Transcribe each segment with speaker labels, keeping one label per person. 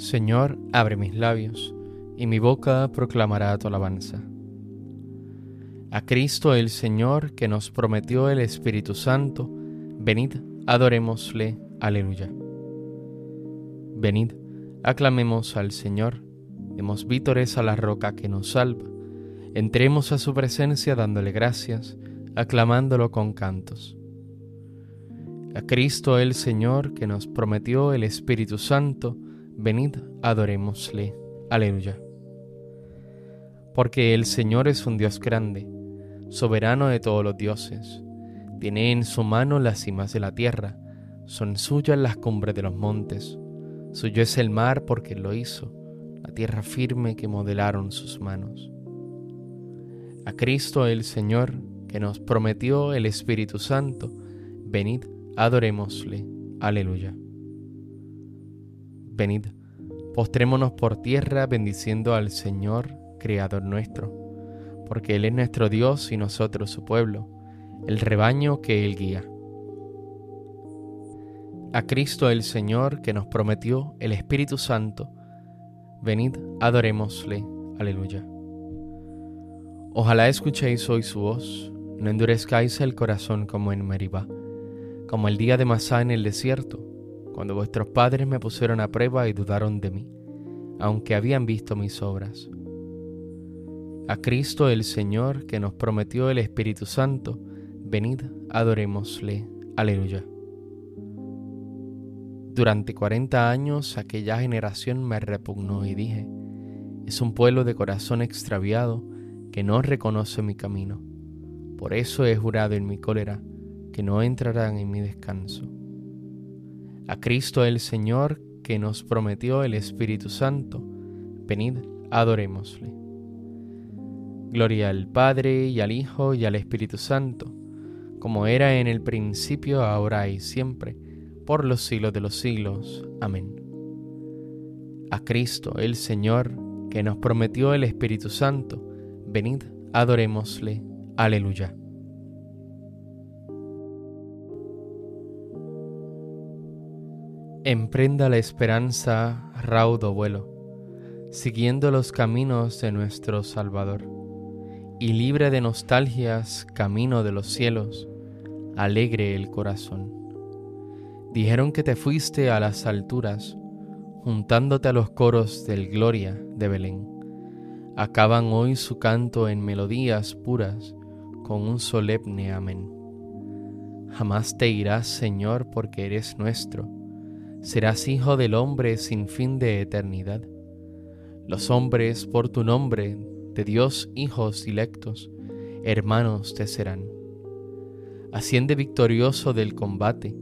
Speaker 1: Señor, abre mis labios, y mi boca proclamará tu alabanza. A Cristo el Señor, que nos prometió el Espíritu Santo, venid, adorémosle. Aleluya. Venid, aclamemos al Señor, demos vítores a la roca que nos salva, entremos a su presencia dándole gracias, aclamándolo con cantos. A Cristo el Señor, que nos prometió el Espíritu Santo, venid, adorémosle. Aleluya. Porque el Señor es un Dios grande, soberano de todos los dioses. Tiene en su mano las cimas de la tierra, son suyas las cumbres de los montes. Suyo es el mar porque lo hizo, la tierra firme que modelaron sus manos. A Cristo el Señor, que nos prometió el Espíritu Santo, venid, adorémosle. Aleluya. Venid, postrémonos por tierra bendiciendo al Señor, Creador nuestro, porque Él es nuestro Dios y nosotros su pueblo, el rebaño que Él guía. A Cristo el Señor que nos prometió el Espíritu Santo, venid, adorémosle. Aleluya. Ojalá escuchéis hoy su voz, no endurezcáis el corazón como en Meribá, como el día de Masá en el desierto cuando vuestros padres me pusieron a prueba y dudaron de mí, aunque habían visto mis obras. A Cristo el Señor, que nos prometió el Espíritu Santo, venid, adorémosle. Aleluya. Durante cuarenta años aquella generación me repugnó y dije, es un pueblo de corazón extraviado que no reconoce mi camino. Por eso he jurado en mi cólera que no entrarán en mi descanso a Cristo el Señor que nos prometió el Espíritu Santo. Venid, adorémosle. Gloria al Padre y al Hijo y al Espíritu Santo, como era en el principio, ahora y siempre, por los siglos de los siglos. Amén. A Cristo el Señor que nos prometió el Espíritu Santo, venid, adorémosle. Aleluya. Emprenda la esperanza raudo vuelo, siguiendo los caminos de nuestro Salvador, y libre de nostalgias, camino de los cielos, alegre el corazón. Dijeron que te fuiste a las alturas, juntándote a los coros del Gloria de Belén. Acaban hoy su canto en melodías puras, con un solemne amén. Jamás te irás, Señor, porque eres nuestro serás hijo del hombre sin fin de eternidad. Los hombres por tu nombre, de Dios hijos dilectos, hermanos te serán. Asciende victorioso del combate,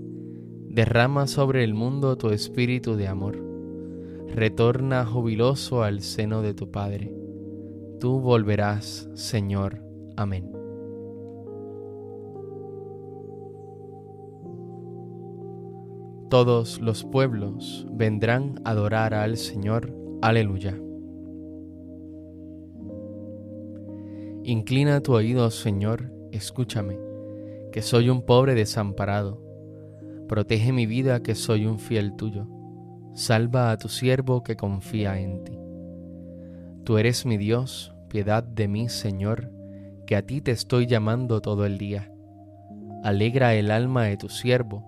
Speaker 1: derrama sobre el mundo tu espíritu de amor. Retorna jubiloso al seno de tu Padre. Tú volverás, Señor. Amén. Todos los pueblos vendrán a adorar al Señor. Aleluya. Inclina tu oído, Señor, escúchame, que soy un pobre desamparado. Protege mi vida, que soy un fiel tuyo. Salva a tu siervo que confía en ti. Tú eres mi Dios, piedad de mí, Señor, que a ti te estoy llamando todo el día. Alegra el alma de tu siervo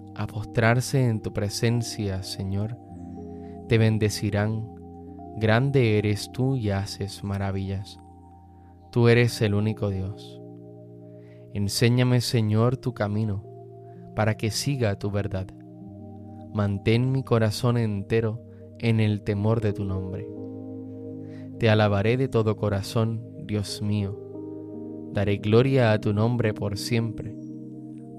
Speaker 1: a postrarse en tu presencia, Señor. Te bendecirán. Grande eres tú y haces maravillas. Tú eres el único Dios. Enséñame, Señor, tu camino, para que siga tu verdad. Mantén mi corazón entero en el temor de tu nombre. Te alabaré de todo corazón, Dios mío. Daré gloria a tu nombre por siempre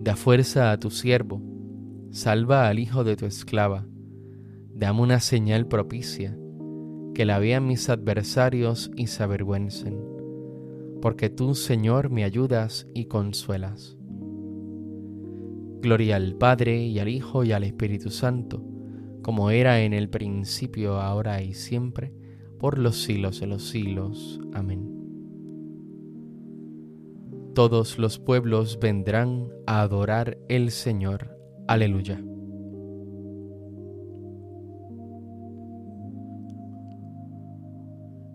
Speaker 1: Da fuerza a tu siervo, salva al hijo de tu esclava, dame una señal propicia, que la vean mis adversarios y se avergüencen, porque tú, Señor, me ayudas y consuelas. Gloria al Padre y al Hijo y al Espíritu Santo, como era en el principio, ahora y siempre, por los siglos de los siglos. Amén. Todos los pueblos vendrán a adorar el Señor. Aleluya.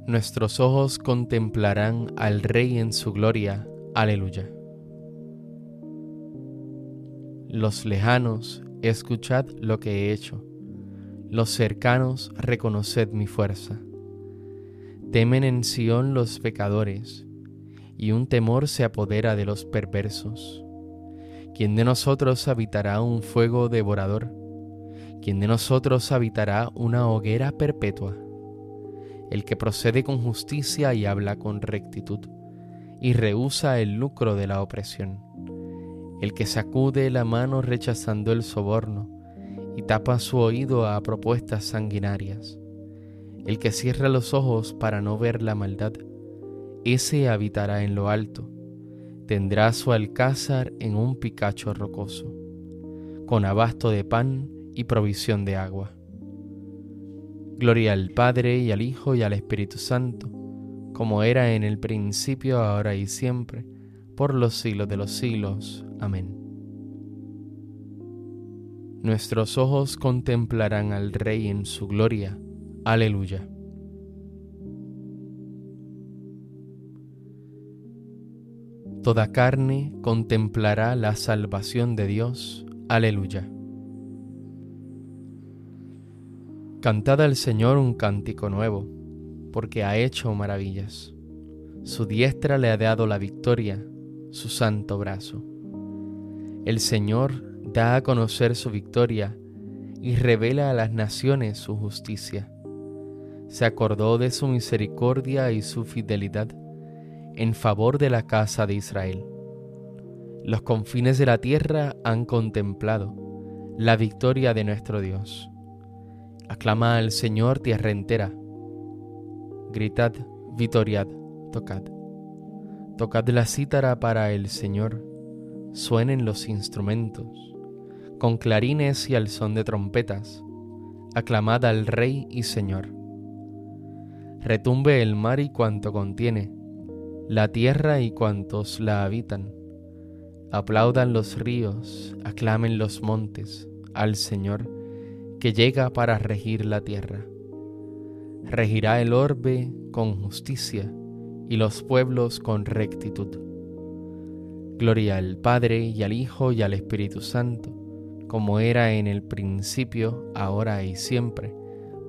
Speaker 1: Nuestros ojos contemplarán al Rey en su gloria. Aleluya. Los lejanos, escuchad lo que he hecho. Los cercanos, reconoced mi fuerza. Temen en Sión los pecadores, y un temor se apodera de los perversos. ¿Quién de nosotros habitará un fuego devorador? ¿Quién de nosotros habitará una hoguera perpetua? El que procede con justicia y habla con rectitud, y rehúsa el lucro de la opresión el que sacude la mano rechazando el soborno y tapa su oído a propuestas sanguinarias, el que cierra los ojos para no ver la maldad, ese habitará en lo alto, tendrá su alcázar en un picacho rocoso, con abasto de pan y provisión de agua. Gloria al Padre y al Hijo y al Espíritu Santo, como era en el principio, ahora y siempre, por los siglos de los siglos. Amén. Nuestros ojos contemplarán al Rey en su gloria. Aleluya. Toda carne contemplará la salvación de Dios. Aleluya. Cantad al Señor un cántico nuevo, porque ha hecho maravillas. Su diestra le ha dado la victoria, su santo brazo. El Señor da a conocer su victoria y revela a las naciones su justicia. Se acordó de su misericordia y su fidelidad en favor de la casa de Israel. Los confines de la tierra han contemplado la victoria de nuestro Dios. Aclama al Señor tierra entera. Gritad, vitoriad, tocad. Tocad la cítara para el Señor suenen los instrumentos, con clarines y al son de trompetas, aclamad al Rey y Señor. Retumbe el mar y cuanto contiene, la tierra y cuantos la habitan. Aplaudan los ríos, aclamen los montes al Señor, que llega para regir la tierra. Regirá el orbe con justicia y los pueblos con rectitud Gloria al Padre y al Hijo y al Espíritu Santo, como era en el principio, ahora y siempre,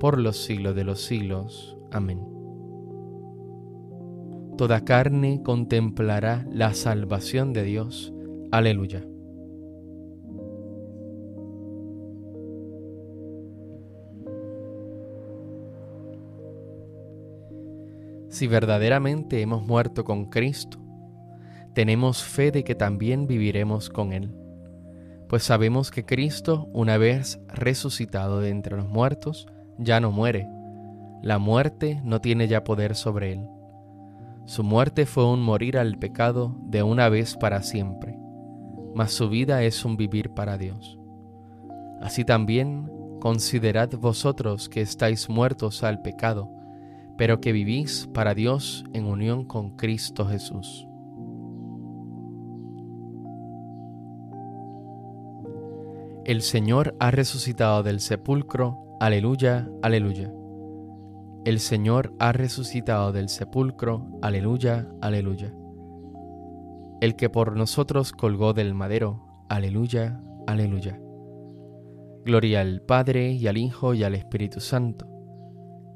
Speaker 1: por los siglos de los siglos. Amén. Toda carne contemplará la salvación de Dios. Aleluya. Si verdaderamente hemos muerto con Cristo, tenemos fe de que también viviremos con Él, pues sabemos que Cristo, una vez resucitado de entre los muertos, ya no muere. La muerte no tiene ya poder sobre Él. Su muerte fue un morir al pecado de una vez para siempre, mas su vida es un vivir para Dios. Así también considerad vosotros que estáis muertos al pecado, pero que vivís para Dios en unión con Cristo Jesús. El Señor ha resucitado del sepulcro. Aleluya, aleluya. El Señor ha resucitado del sepulcro. Aleluya, aleluya. El que por nosotros colgó del madero. Aleluya, aleluya. Gloria al Padre y al Hijo y al Espíritu Santo,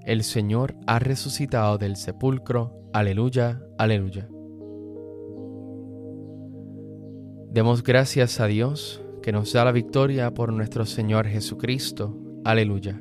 Speaker 1: El Señor ha resucitado del sepulcro. Aleluya, aleluya. Demos gracias a Dios que nos da la victoria por nuestro Señor Jesucristo. Aleluya.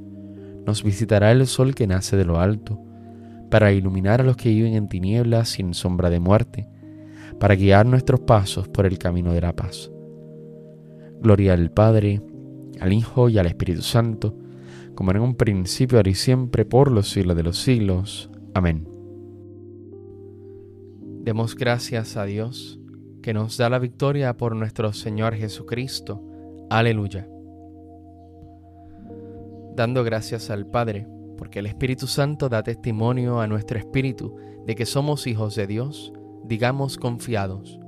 Speaker 1: nos visitará el sol que nace de lo alto, para iluminar a los que viven en tinieblas sin sombra de muerte, para guiar nuestros pasos por el camino de la paz. Gloria al Padre, al Hijo y al Espíritu Santo, como en un principio, ahora y siempre, por los siglos de los siglos. Amén. Demos gracias a Dios, que nos da la victoria por nuestro Señor Jesucristo. Aleluya. Dando gracias al Padre, porque el Espíritu Santo da testimonio a nuestro espíritu de que somos hijos de Dios, digamos confiados.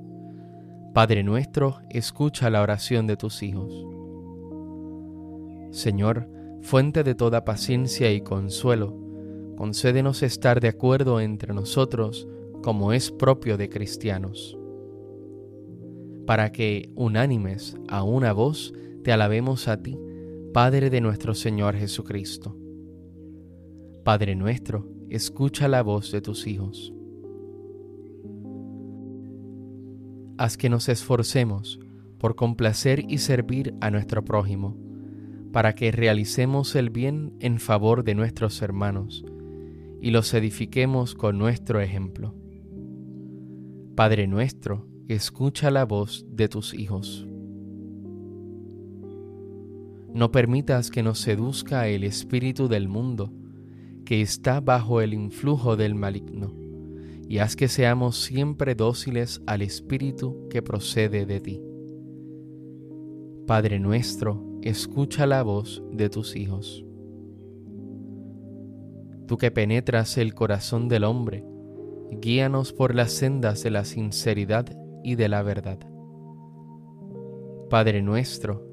Speaker 1: Padre nuestro, escucha la oración de tus hijos. Señor, fuente de toda paciencia y consuelo, concédenos estar de acuerdo entre nosotros como es propio de cristianos, para que, unánimes a una voz, te alabemos a ti, Padre de nuestro Señor Jesucristo. Padre nuestro, escucha la voz de tus hijos. Haz que nos esforcemos por complacer y servir a nuestro prójimo para que realicemos el bien en favor de nuestros hermanos y los edifiquemos con nuestro ejemplo. Padre nuestro, escucha la voz de tus hijos. No permitas que nos seduzca el espíritu del mundo, que está bajo el influjo del maligno, y haz que seamos siempre dóciles al espíritu que procede de ti. Padre nuestro, escucha la voz de tus hijos. Tú que penetras el corazón del hombre, guíanos por las sendas de la sinceridad y de la verdad. Padre nuestro,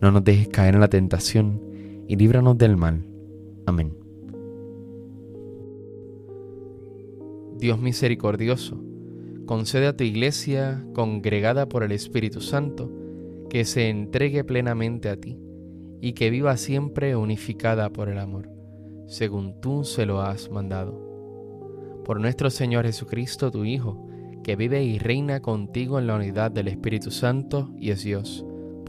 Speaker 1: No nos dejes caer en la tentación, y líbranos del mal. Amén. Dios misericordioso, concede a tu iglesia, congregada por el Espíritu Santo, que se entregue plenamente a ti y que viva siempre unificada por el amor, según tú se lo has mandado. Por nuestro Señor Jesucristo, tu Hijo, que vive y reina contigo en la unidad del Espíritu Santo y es Dios,